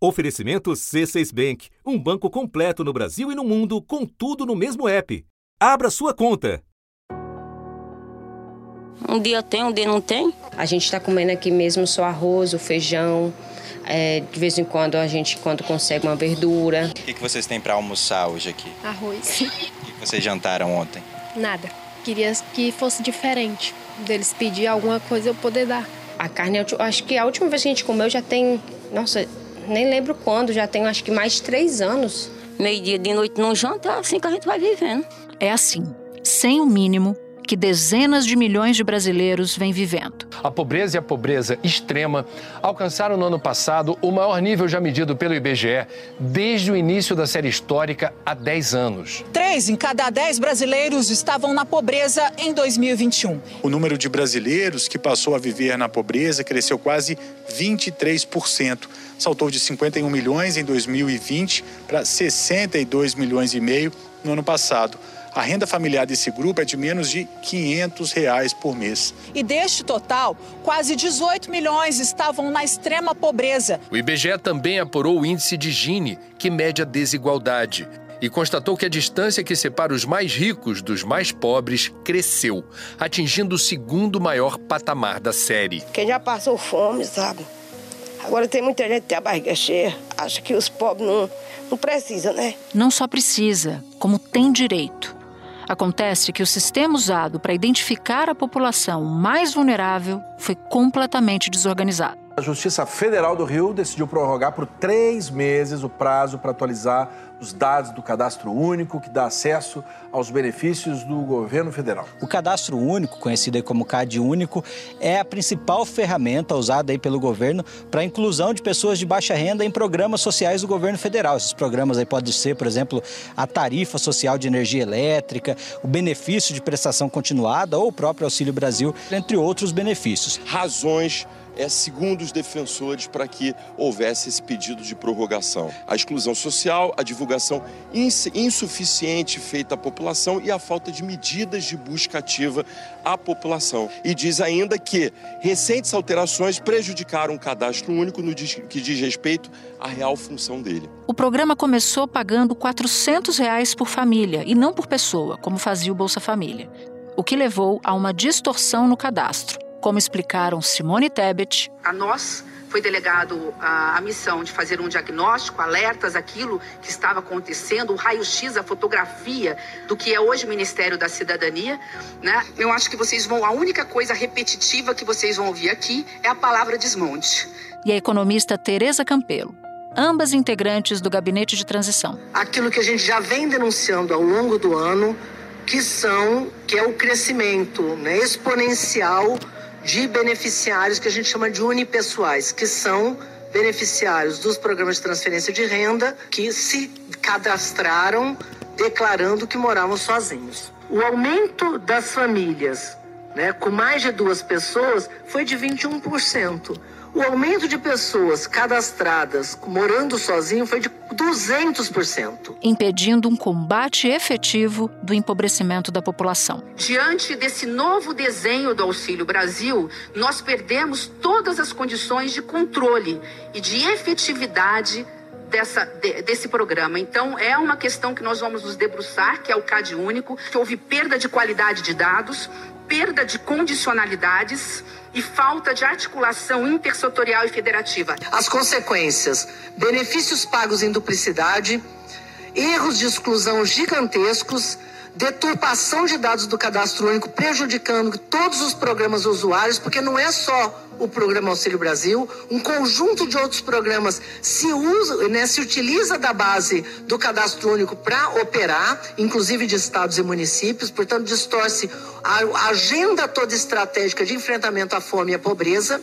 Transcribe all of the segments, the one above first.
Oferecimento C6 Bank, um banco completo no Brasil e no mundo, com tudo no mesmo app. Abra sua conta. Um dia tem, um dia não tem. A gente está comendo aqui mesmo só arroz, o feijão. É, de vez em quando a gente, quando consegue uma verdura. O que, que vocês têm para almoçar hoje aqui? Arroz. O que vocês jantaram ontem? Nada. Queria que fosse diferente. Deles pedir alguma coisa eu poder dar. A carne, eu acho que a última vez que a gente comeu já tem. Nossa, nem lembro quando, já tem acho que mais de três anos. Meio-dia de noite não janta, é assim que a gente vai vivendo. É assim, sem o mínimo que dezenas de milhões de brasileiros vêm vivendo. A pobreza e a pobreza extrema alcançaram no ano passado o maior nível já medido pelo IBGE desde o início da série histórica há 10 anos. Três em cada dez brasileiros estavam na pobreza em 2021. O número de brasileiros que passou a viver na pobreza cresceu quase 23%. Saltou de 51 milhões em 2020 para 62 milhões e meio no ano passado. A renda familiar desse grupo é de menos de 500 reais por mês. E deste total, quase 18 milhões estavam na extrema pobreza. O IBGE também apurou o índice de Gini, que mede a desigualdade, e constatou que a distância que separa os mais ricos dos mais pobres cresceu, atingindo o segundo maior patamar da série. Quem já passou fome, sabe? Agora tem muita gente que tem a barriga cheia, acha que os pobres não, não precisam, né? Não só precisa, como tem direito. Acontece que o sistema usado para identificar a população mais vulnerável foi completamente desorganizado. A Justiça Federal do Rio decidiu prorrogar por três meses o prazo para atualizar os dados do cadastro único, que dá acesso aos benefícios do governo federal. O cadastro único, conhecido como CAD único, é a principal ferramenta usada aí pelo governo para a inclusão de pessoas de baixa renda em programas sociais do governo federal. Esses programas aí podem ser, por exemplo, a tarifa social de energia elétrica, o benefício de prestação continuada ou o próprio Auxílio Brasil, entre outros benefícios. Razões é, segundo os defensores, para que houvesse esse pedido de prorrogação. A exclusão social, a divulgação insuficiente feita à população e a falta de medidas de busca ativa à população. E diz ainda que recentes alterações prejudicaram o cadastro único no que diz respeito à real função dele. O programa começou pagando 400 reais por família e não por pessoa, como fazia o Bolsa Família, o que levou a uma distorção no cadastro como explicaram Simone Tebet. A nós foi delegado a, a, missão de fazer um diagnóstico, alertas aquilo que estava acontecendo, o raio-x, a fotografia do que é hoje o Ministério da Cidadania, né? Eu acho que vocês vão, a única coisa repetitiva que vocês vão ouvir aqui é a palavra desmonte. E a economista Tereza Campelo, ambas integrantes do gabinete de transição. Aquilo que a gente já vem denunciando ao longo do ano, que são, que é o crescimento né, exponencial de beneficiários que a gente chama de unipessoais, que são beneficiários dos programas de transferência de renda que se cadastraram declarando que moravam sozinhos. O aumento das famílias né, com mais de duas pessoas foi de 21%. O aumento de pessoas cadastradas morando sozinho foi de 200%. Impedindo um combate efetivo do empobrecimento da população. Diante desse novo desenho do Auxílio Brasil, nós perdemos todas as condições de controle e de efetividade dessa, de, desse programa. Então, é uma questão que nós vamos nos debruçar, que é o CAD único, que houve perda de qualidade de dados, perda de condicionalidades e falta de articulação intersetorial e federativa. As consequências: benefícios pagos em duplicidade, erros de exclusão gigantescos, deturpação de dados do cadastro único, prejudicando todos os programas usuários, porque não é só o programa Auxílio Brasil, um conjunto de outros programas se usa, né, se utiliza da base do cadastro único para operar, inclusive de estados e municípios, portanto distorce a agenda toda estratégica de enfrentamento à fome e à pobreza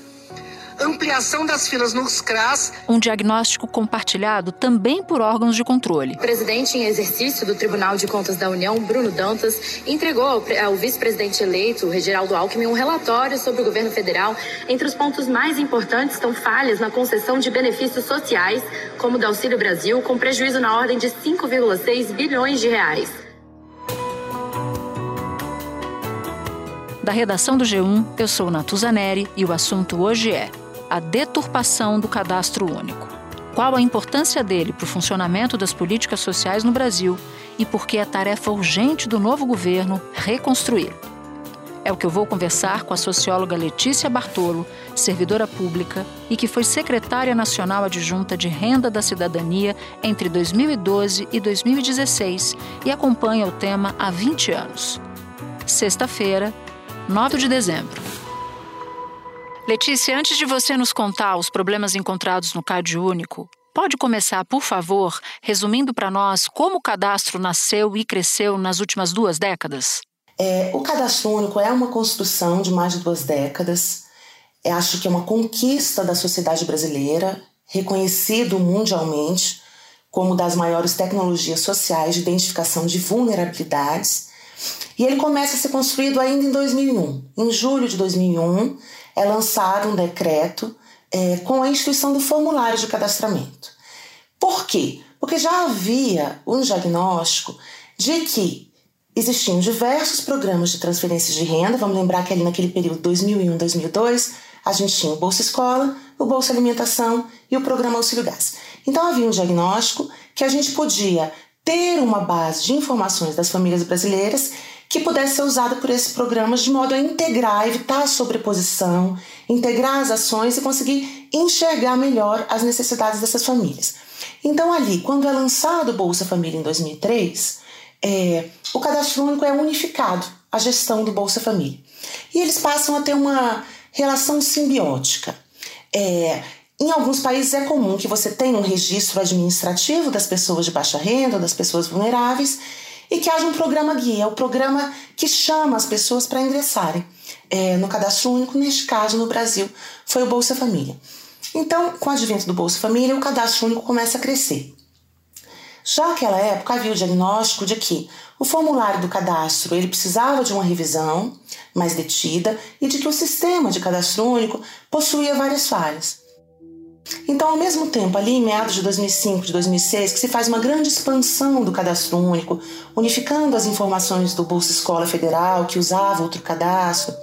ampliação das filas nos CRAS. Um diagnóstico compartilhado também por órgãos de controle. O presidente em exercício do Tribunal de Contas da União, Bruno Dantas, entregou ao, vice-presidente eleito, Reginaldo Alckmin, um relatório sobre o governo federal. Entre os pontos mais importantes estão falhas na concessão de benefícios sociais, como o do Auxílio Brasil, com prejuízo na ordem de 5,6 bilhões de reais. Da redação do G1, eu sou Natuzaneri e o assunto hoje é a deturpação do cadastro único. qual a importância dele para o funcionamento das políticas sociais no Brasil e por que é tarefa urgente do novo governo reconstruir. É o que eu vou conversar com a socióloga Letícia Bartolo, servidora pública e que foi secretária nacional adjunta de Renda da Cidadania entre 2012 e 2016 e acompanha o tema há 20 anos. Sexta-feira, 9 de dezembro. Letícia, antes de você nos contar os problemas encontrados no CAD único, pode começar, por favor, resumindo para nós como o cadastro nasceu e cresceu nas últimas duas décadas? É, o cadastro único é uma construção de mais de duas décadas. Eu é, acho que é uma conquista da sociedade brasileira, reconhecido mundialmente como das maiores tecnologias sociais de identificação de vulnerabilidades. E ele começa a ser construído ainda em 2001. Em julho de 2001, é lançado um decreto é, com a instituição do formulário de cadastramento. Por quê? Porque já havia um diagnóstico de que existiam diversos programas de transferências de renda. Vamos lembrar que ali naquele período 2001, 2002, a gente tinha o Bolsa Escola, o Bolsa Alimentação e o Programa Auxílio Gás. Então havia um diagnóstico que a gente podia ter uma base de informações das famílias brasileiras que pudesse ser usada por esses programas de modo a integrar, evitar a sobreposição, integrar as ações e conseguir enxergar melhor as necessidades dessas famílias. Então ali, quando é lançado o Bolsa Família em 2003, é, o cadastro único é unificado, a gestão do Bolsa Família. E eles passam a ter uma relação simbiótica. É, em alguns países é comum que você tenha um registro administrativo das pessoas de baixa renda, das pessoas vulneráveis, e que haja um programa guia, o programa que chama as pessoas para ingressarem é, no cadastro único, neste caso no Brasil, foi o Bolsa Família. Então, com o advento do Bolsa Família, o cadastro único começa a crescer. Já naquela época havia o diagnóstico de que o formulário do cadastro ele precisava de uma revisão mais detida e de que o sistema de cadastro único possuía várias falhas. Então, ao mesmo tempo, ali em meados de 2005, de 2006, que se faz uma grande expansão do cadastro único, unificando as informações do Bolsa Escola Federal, que usava outro cadastro,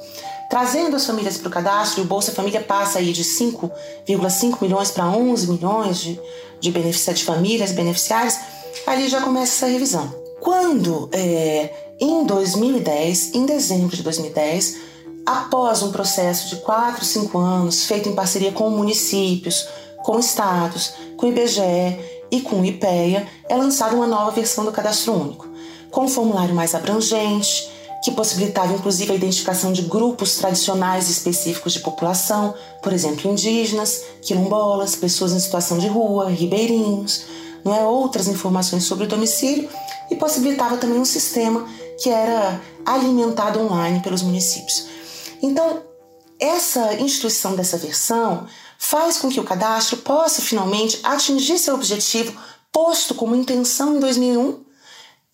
trazendo as famílias para o cadastro, e o Bolsa Família passa aí de 5,5 milhões para 11 milhões de, de beneficiários, de famílias beneficiárias, ali já começa essa revisão. Quando, é, em 2010, em dezembro de 2010, após um processo de 4, 5 anos, feito em parceria com municípios, com estados, com o IBGE e com o IPEA, é lançada uma nova versão do Cadastro Único, com um formulário mais abrangente, que possibilitava inclusive a identificação de grupos tradicionais específicos de população, por exemplo, indígenas, quilombolas, pessoas em situação de rua, ribeirinhos, não é outras informações sobre o domicílio e possibilitava também um sistema que era alimentado online pelos municípios. Então, essa instituição dessa versão faz com que o cadastro possa finalmente atingir seu objetivo posto como intenção em 2001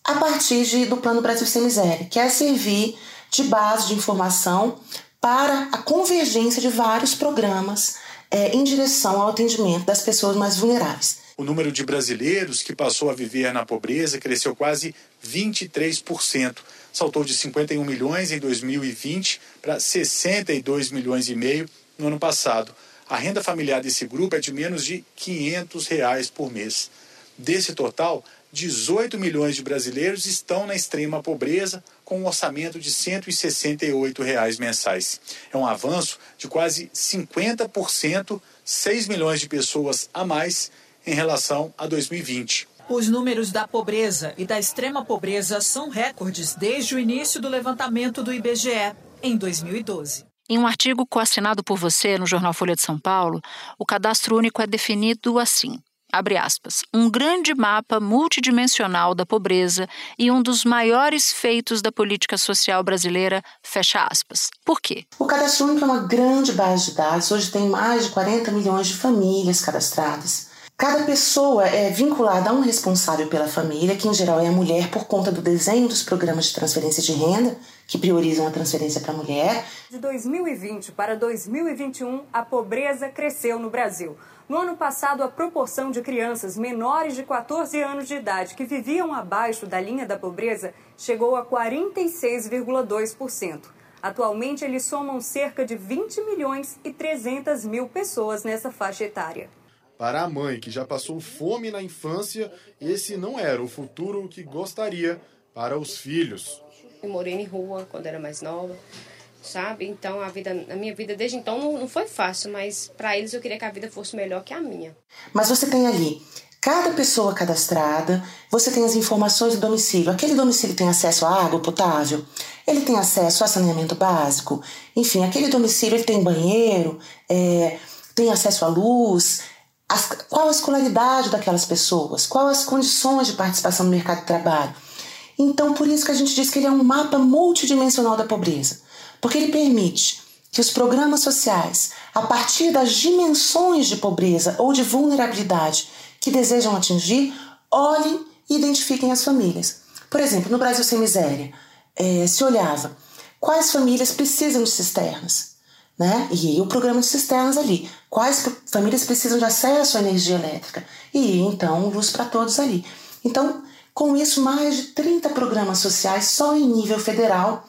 a partir de, do Plano Brasil Sem Miséria, que é servir de base de informação para a convergência de vários programas é, em direção ao atendimento das pessoas mais vulneráveis. O número de brasileiros que passou a viver na pobreza cresceu quase 23%. Saltou de 51 milhões em 2020 para 62 milhões e meio no ano passado. A renda familiar desse grupo é de menos de 500 reais por mês. Desse total, 18 milhões de brasileiros estão na extrema pobreza, com um orçamento de 168 reais mensais. É um avanço de quase 50%, 6 milhões de pessoas a mais em relação a 2020. Os números da pobreza e da extrema pobreza são recordes desde o início do levantamento do IBGE, em 2012. Em um artigo coassinado por você no jornal Folha de São Paulo, o cadastro único é definido assim: abre aspas, um grande mapa multidimensional da pobreza e um dos maiores feitos da política social brasileira, fecha aspas. Por quê? O cadastro único é uma grande base de dados, hoje tem mais de 40 milhões de famílias cadastradas. Cada pessoa é vinculada a um responsável pela família, que em geral é a mulher, por conta do desenho dos programas de transferência de renda, que priorizam a transferência para a mulher. De 2020 para 2021, a pobreza cresceu no Brasil. No ano passado, a proporção de crianças menores de 14 anos de idade que viviam abaixo da linha da pobreza chegou a 46,2%. Atualmente, eles somam cerca de 20 milhões e 300 mil pessoas nessa faixa etária. Para a mãe que já passou fome na infância, esse não era o futuro que gostaria para os filhos. Eu morei em rua quando era mais nova, sabe? Então a vida, a minha vida desde então não, não foi fácil, mas para eles eu queria que a vida fosse melhor que a minha. Mas você tem ali cada pessoa cadastrada, você tem as informações do domicílio. Aquele domicílio tem acesso à água potável, ele tem acesso a saneamento básico, enfim, aquele domicílio ele tem banheiro, é, tem acesso à luz. As, qual a escolaridade daquelas pessoas? Quais as condições de participação no mercado de trabalho? Então, por isso que a gente diz que ele é um mapa multidimensional da pobreza, porque ele permite que os programas sociais, a partir das dimensões de pobreza ou de vulnerabilidade que desejam atingir, olhem e identifiquem as famílias. Por exemplo, no Brasil Sem Miséria, é, se olhava quais famílias precisam de cisternas, né? E o programa de cisternas ali, quais famílias precisam de acesso à energia elétrica e então luz para todos ali. Então, com isso, mais de 30 programas sociais só em nível federal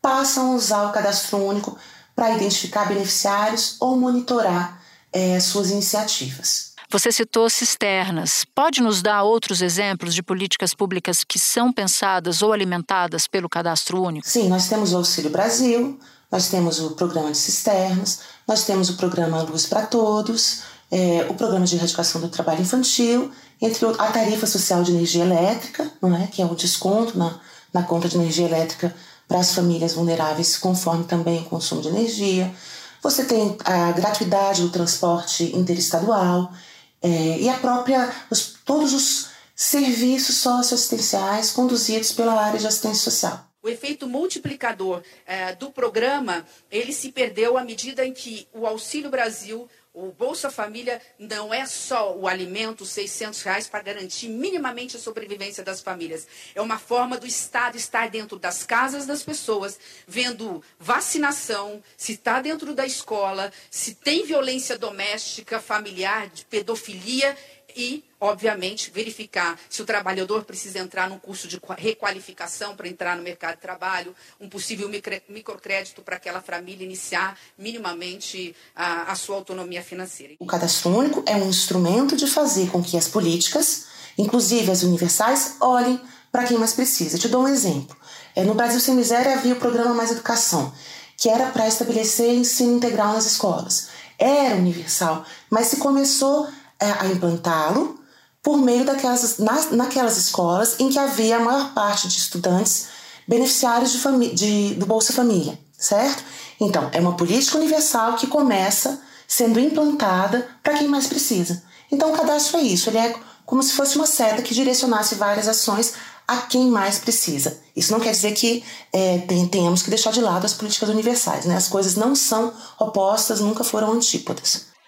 passam a usar o cadastro único para identificar beneficiários ou monitorar é, suas iniciativas. Você citou cisternas. Pode nos dar outros exemplos de políticas públicas que são pensadas ou alimentadas pelo cadastro único? Sim, nós temos o Auxílio Brasil, nós temos o programa de cisternas, nós temos o programa Luz para Todos, é, o programa de erradicação do trabalho infantil, entre a tarifa social de energia elétrica, não é? que é o desconto na, na conta de energia elétrica para as famílias vulneráveis, conforme também o consumo de energia. Você tem a gratuidade do transporte interestadual é, e a própria, os, todos os serviços socioassistenciais conduzidos pela área de assistência social. O efeito multiplicador é, do programa ele se perdeu à medida em que o Auxílio Brasil o Bolsa Família não é só o alimento, 600 reais, para garantir minimamente a sobrevivência das famílias. É uma forma do Estado estar dentro das casas das pessoas, vendo vacinação, se está dentro da escola, se tem violência doméstica, familiar, de pedofilia e, obviamente, verificar se o trabalhador precisa entrar num curso de requalificação para entrar no mercado de trabalho, um possível microcrédito para aquela família iniciar minimamente a, a sua autonomia financeira. O cadastro único é um instrumento de fazer com que as políticas, inclusive as universais, olhem para quem mais precisa. Te dou um exemplo. É, no Brasil Sem Miséria havia o programa Mais Educação, que era para estabelecer ensino integral nas escolas. Era universal, mas se começou a implantá-lo por meio daquelas nas, naquelas escolas em que havia a maior parte de estudantes beneficiários de, de, do Bolsa Família, certo? Então, é uma política universal que começa sendo implantada para quem mais precisa. Então, o cadastro é isso, ele é como se fosse uma seta que direcionasse várias ações a quem mais precisa. Isso não quer dizer que é, tenhamos que deixar de lado as políticas universais, né? As coisas não são opostas, nunca foram antípodas.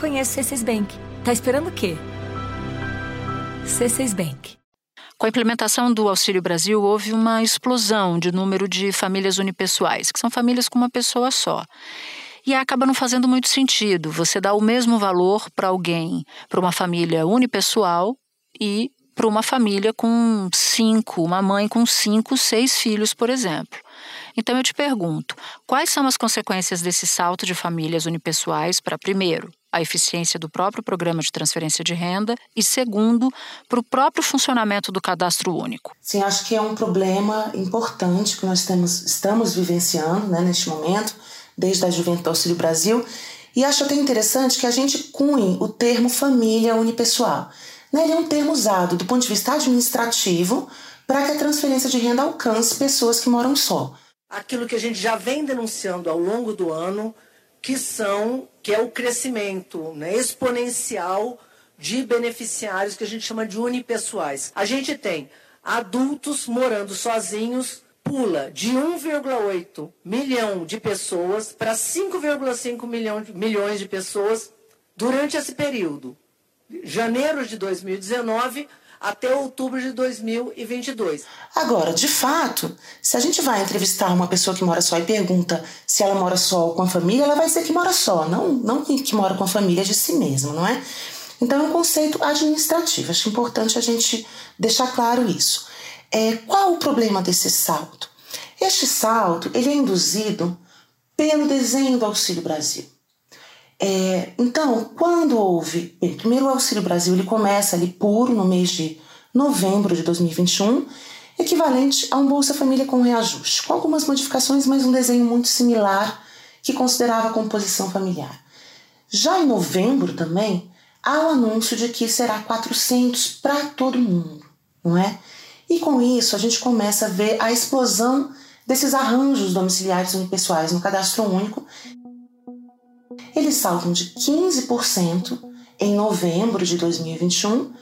Conheço C6 Bank. Tá esperando o quê? C6 Bank. Com a implementação do Auxílio Brasil, houve uma explosão de número de famílias unipessoais, que são famílias com uma pessoa só. E acaba não fazendo muito sentido você dar o mesmo valor para alguém, para uma família unipessoal e para uma família com cinco, uma mãe com cinco, seis filhos, por exemplo. Então eu te pergunto, quais são as consequências desse salto de famílias unipessoais para, primeiro, a eficiência do próprio programa de transferência de renda e, segundo, para o próprio funcionamento do cadastro único? Sim, acho que é um problema importante que nós temos, estamos vivenciando né, neste momento, desde a Juventude do Auxílio Brasil, e acho até interessante que a gente cunhe o termo família unipessoal. Né, ele é um termo usado do ponto de vista administrativo para que a transferência de renda alcance pessoas que moram só. Aquilo que a gente já vem denunciando ao longo do ano, que são que é o crescimento né, exponencial de beneficiários que a gente chama de unipessoais. A gente tem adultos morando sozinhos, pula de 1,8 milhão de pessoas para 5,5 milhão, milhões de pessoas durante esse período. janeiro de 2019 até outubro de 2022. Agora, de fato, se a gente vai entrevistar uma pessoa que mora só e pergunta se ela mora só ou com a família, ela vai dizer que mora só, não, não que mora com a família de si mesma, não é? Então é um conceito administrativo. Acho importante a gente deixar claro isso. É, qual o problema desse salto? Este salto ele é induzido pelo desenho do Auxílio Brasil. É, então, quando houve. Bem, primeiro, o Auxílio Brasil ele começa ali puro no mês de novembro de 2021, equivalente a um Bolsa Família com reajuste, com algumas modificações, mas um desenho muito similar que considerava a composição familiar. Já em novembro também, há o anúncio de que será 400 para todo mundo, não é? E com isso a gente começa a ver a explosão desses arranjos domiciliares unipessoais no cadastro único eles saltam de 15% em novembro de 2021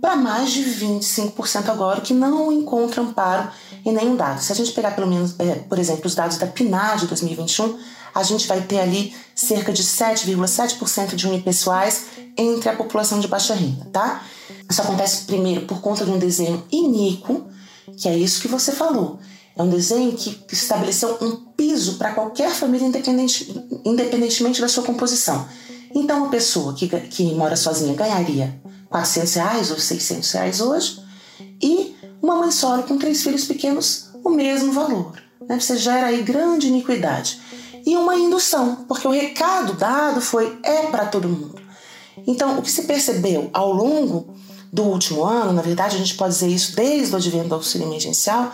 para mais de 25% agora, que não encontram amparo em nenhum dado. Se a gente pegar pelo menos, é, por exemplo, os dados da PNAD de 2021, a gente vai ter ali cerca de 7,7% de unipessoais entre a população de baixa renda, tá? Isso acontece primeiro por conta de um desenho iníquo, que é isso que você falou. É um desenho que estabeleceu um piso para qualquer família, independente, independentemente da sua composição. Então, uma pessoa que, que mora sozinha ganharia 400 reais ou 600 reais hoje, e uma mãe solo com três filhos pequenos, o mesmo valor. Né? Você gera aí grande iniquidade. E uma indução, porque o recado dado foi é para todo mundo. Então, o que se percebeu ao longo do último ano, na verdade, a gente pode dizer isso desde o advento do auxílio emergencial,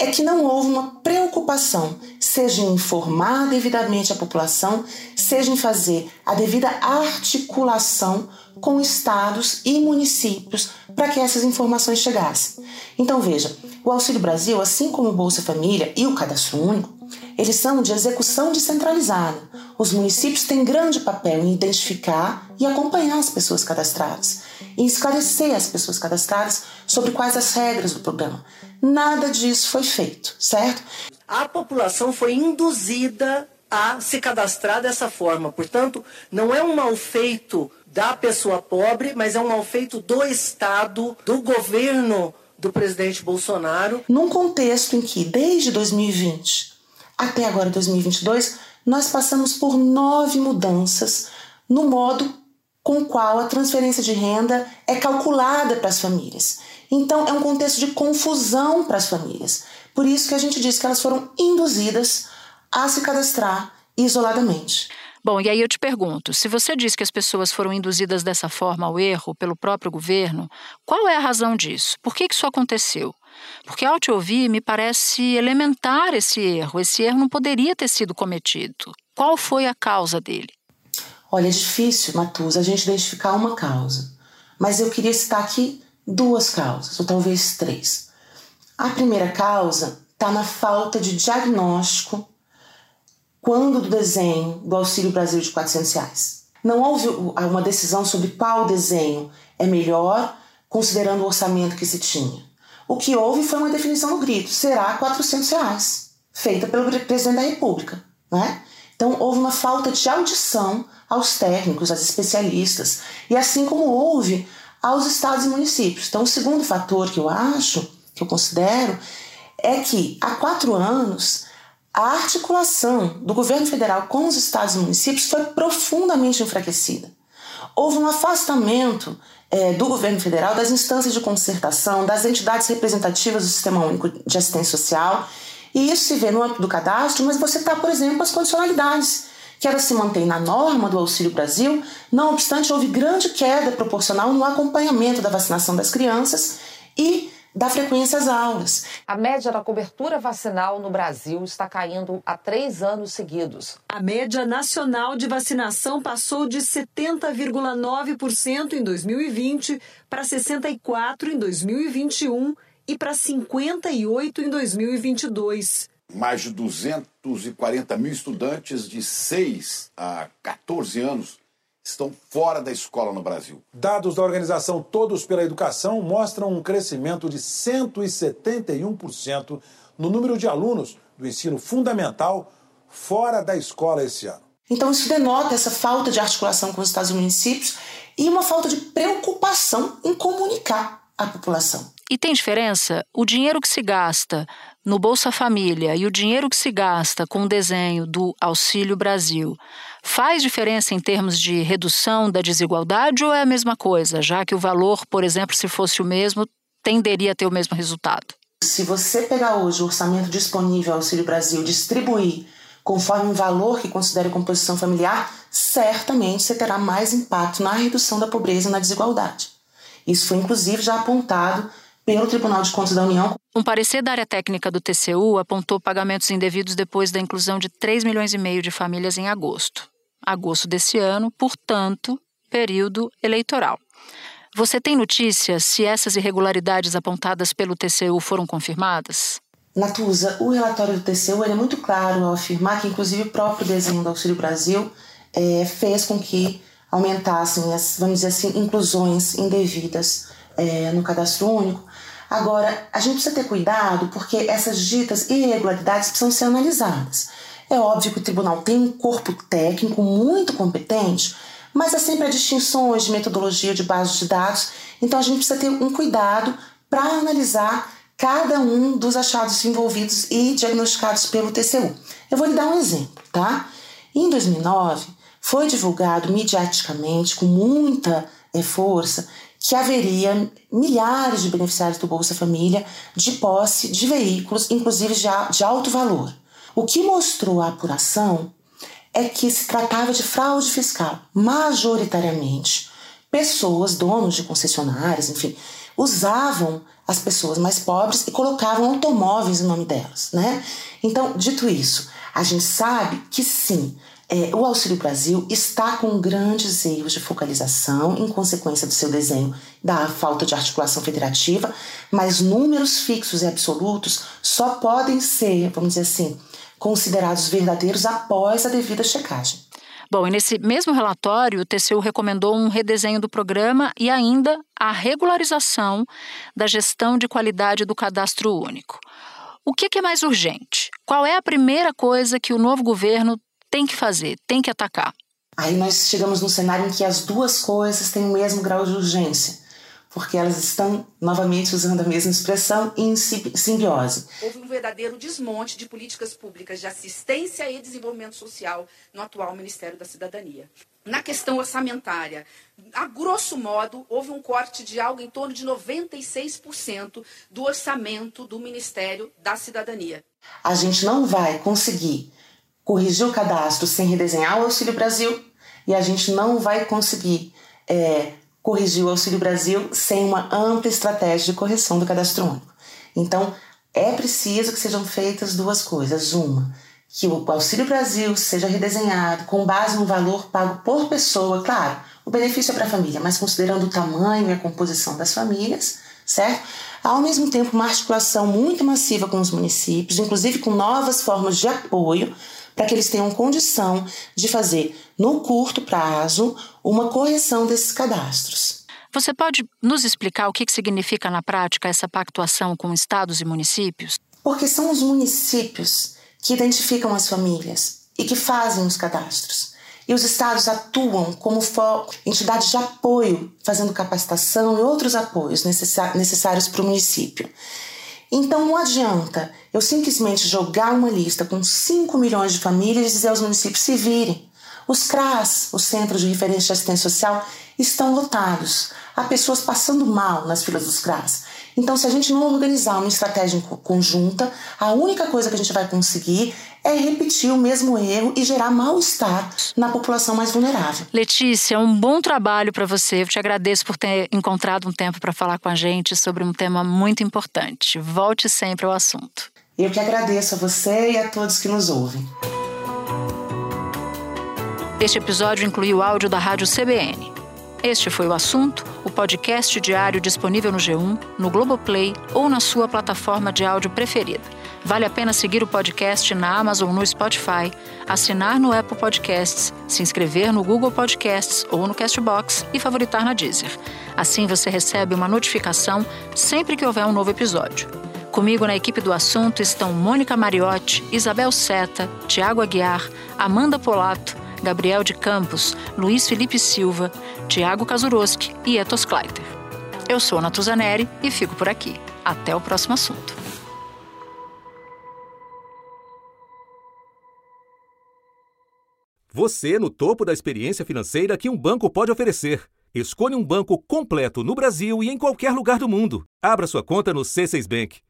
é que não houve uma preocupação, seja em informar devidamente a população, seja em fazer a devida articulação com estados e municípios para que essas informações chegassem. Então veja, o Auxílio Brasil, assim como o Bolsa Família e o Cadastro Único, eles são de execução descentralizada. Os municípios têm grande papel em identificar e acompanhar as pessoas cadastradas, e esclarecer as pessoas cadastradas sobre quais as regras do programa. Nada disso foi feito, certo? A população foi induzida a se cadastrar dessa forma. Portanto, não é um mal feito da pessoa pobre, mas é um mal feito do Estado, do governo do presidente Bolsonaro. Num contexto em que, desde 2020 até agora 2022, nós passamos por nove mudanças no modo com o qual a transferência de renda é calculada para as famílias. Então, é um contexto de confusão para as famílias. Por isso que a gente diz que elas foram induzidas a se cadastrar isoladamente. Bom, e aí eu te pergunto: se você diz que as pessoas foram induzidas dessa forma ao erro pelo próprio governo, qual é a razão disso? Por que isso aconteceu? Porque ao te ouvir, me parece elementar esse erro. Esse erro não poderia ter sido cometido. Qual foi a causa dele? Olha, é difícil, Matusa, a gente identificar uma causa. Mas eu queria citar aqui duas causas, ou talvez três. A primeira causa está na falta de diagnóstico quando do desenho do Auxílio Brasil de 400 reais. Não houve uma decisão sobre qual desenho é melhor, considerando o orçamento que se tinha. O que houve foi uma definição no grito: será 400 reais, feita pelo presidente da República. Né? Então, houve uma falta de audição aos técnicos, aos especialistas, e assim como houve aos estados e municípios. Então, o segundo fator que eu acho, que eu considero, é que há quatro anos a articulação do governo federal com os estados e municípios foi profundamente enfraquecida. Houve um afastamento é, do governo federal, das instâncias de concertação, das entidades representativas do Sistema Único de Assistência Social. E isso se vê no âmbito do cadastro, mas você está, por exemplo, as condicionalidades, que ela se mantém na norma do Auxílio Brasil, não obstante, houve grande queda proporcional no acompanhamento da vacinação das crianças e da frequência às aulas. A média da cobertura vacinal no Brasil está caindo há três anos seguidos. A média nacional de vacinação passou de 70,9% em 2020 para 64% em 2021 e para 58% em 2022. Mais de 240 mil estudantes de 6 a 14 anos estão fora da escola no Brasil. Dados da organização Todos pela Educação mostram um crescimento de 171% no número de alunos do ensino fundamental fora da escola esse ano. Então, isso denota essa falta de articulação com os estados e municípios e uma falta de preocupação em comunicar à população. E tem diferença? O dinheiro que se gasta no Bolsa Família e o dinheiro que se gasta com o desenho do Auxílio Brasil faz diferença em termos de redução da desigualdade ou é a mesma coisa, já que o valor, por exemplo, se fosse o mesmo, tenderia a ter o mesmo resultado? Se você pegar hoje o orçamento disponível ao Auxílio Brasil, distribuir conforme o valor que considere composição familiar, certamente você terá mais impacto na redução da pobreza e na desigualdade. Isso foi inclusive já apontado pelo Tribunal de Contas da União. Um parecer da área técnica do TCU apontou pagamentos indevidos depois da inclusão de 3 milhões e meio de famílias em agosto. Agosto desse ano, portanto, período eleitoral. Você tem notícia se essas irregularidades apontadas pelo TCU foram confirmadas? Natuza, o relatório do TCU é muito claro ao afirmar que, inclusive, o próprio desenho do Auxílio Brasil é, fez com que aumentassem as, vamos dizer assim, inclusões indevidas é, no cadastro único. Agora, a gente precisa ter cuidado porque essas ditas irregularidades precisam ser analisadas. É óbvio que o tribunal tem um corpo técnico muito competente mas há sempre distinções de metodologia de base de dados, então a gente precisa ter um cuidado para analisar cada um dos achados envolvidos e diagnosticados pelo TCU. Eu vou lhe dar um exemplo, tá? Em 2009, foi divulgado mediaticamente, com muita é, força, que haveria milhares de beneficiários do Bolsa Família de posse de veículos, inclusive de, alto valor. O que mostrou a apuração é que se tratava de fraude fiscal. Majoritariamente, pessoas, donos de concessionárias, enfim, usavam as pessoas mais pobres e colocavam automóveis em nome delas, né? Então, dito isso, a gente sabe que sim, é, o Auxílio Brasil está com grandes erros de focalização em consequência do seu desenho da falta de articulação federativa, mas números fixos e absolutos só podem ser, vamos dizer assim, considerados verdadeiros após a devida checagem. Bom, e nesse mesmo relatório, o TCU recomendou um redesenho do programa e ainda a regularização da gestão de qualidade do cadastro único. O que é mais urgente? Qual é a primeira coisa que o novo governo tem que fazer, tem que atacar? Aí nós chegamos num cenário em que as duas coisas têm o mesmo grau de urgência porque elas estão, novamente usando a mesma expressão, em simbiose. Houve um verdadeiro desmonte de políticas públicas de assistência e desenvolvimento social no atual Ministério da Cidadania. Na questão orçamentária, a grosso modo, houve um corte de algo em torno de 96% do orçamento do Ministério da Cidadania. A gente não vai conseguir corrigir o cadastro sem redesenhar o Auxílio Brasil e a gente não vai conseguir é, corrigir o Auxílio Brasil sem uma ampla estratégia de correção do cadastro único. Então, é preciso que sejam feitas duas coisas. Uma, que o Auxílio Brasil seja redesenhado com base no valor pago por pessoa, claro, o benefício é para a família, mas considerando o tamanho e a composição das famílias, certo? Ao mesmo tempo, uma articulação muito massiva com os municípios, inclusive com novas formas de apoio, para que eles tenham condição de fazer, no curto prazo, uma correção desses cadastros. Você pode nos explicar o que significa na prática essa pactuação com estados e municípios? Porque são os municípios que identificam as famílias e que fazem os cadastros. E os estados atuam como entidades de apoio, fazendo capacitação e outros apoios necessários para o município. Então não adianta eu simplesmente jogar uma lista com 5 milhões de famílias e dizer aos municípios se virem. Os CRAS, os Centros de Referência de Assistência Social, estão lotados. Há pessoas passando mal nas filas dos CRAS. Então, se a gente não organizar uma estratégia conjunta, a única coisa que a gente vai conseguir é repetir o mesmo erro e gerar mal-estar na população mais vulnerável. Letícia, um bom trabalho para você. Eu te agradeço por ter encontrado um tempo para falar com a gente sobre um tema muito importante. Volte sempre ao assunto. Eu que agradeço a você e a todos que nos ouvem. Este episódio incluiu o áudio da Rádio CBN. Este foi o assunto, o podcast diário disponível no G1, no Globoplay ou na sua plataforma de áudio preferida. Vale a pena seguir o podcast na Amazon no Spotify, assinar no Apple Podcasts, se inscrever no Google Podcasts ou no Castbox e favoritar na Deezer. Assim você recebe uma notificação sempre que houver um novo episódio. Comigo na equipe do assunto estão Mônica Mariotti, Isabel Seta, Tiago Aguiar, Amanda Polato, Gabriel de Campos, Luiz Felipe Silva, Tiago Kazuroski e Etos Kleiter. Eu sou Natuzaneri e fico por aqui. Até o próximo assunto. Você no topo da experiência financeira que um banco pode oferecer. Escolha um banco completo no Brasil e em qualquer lugar do mundo. Abra sua conta no C6 Bank.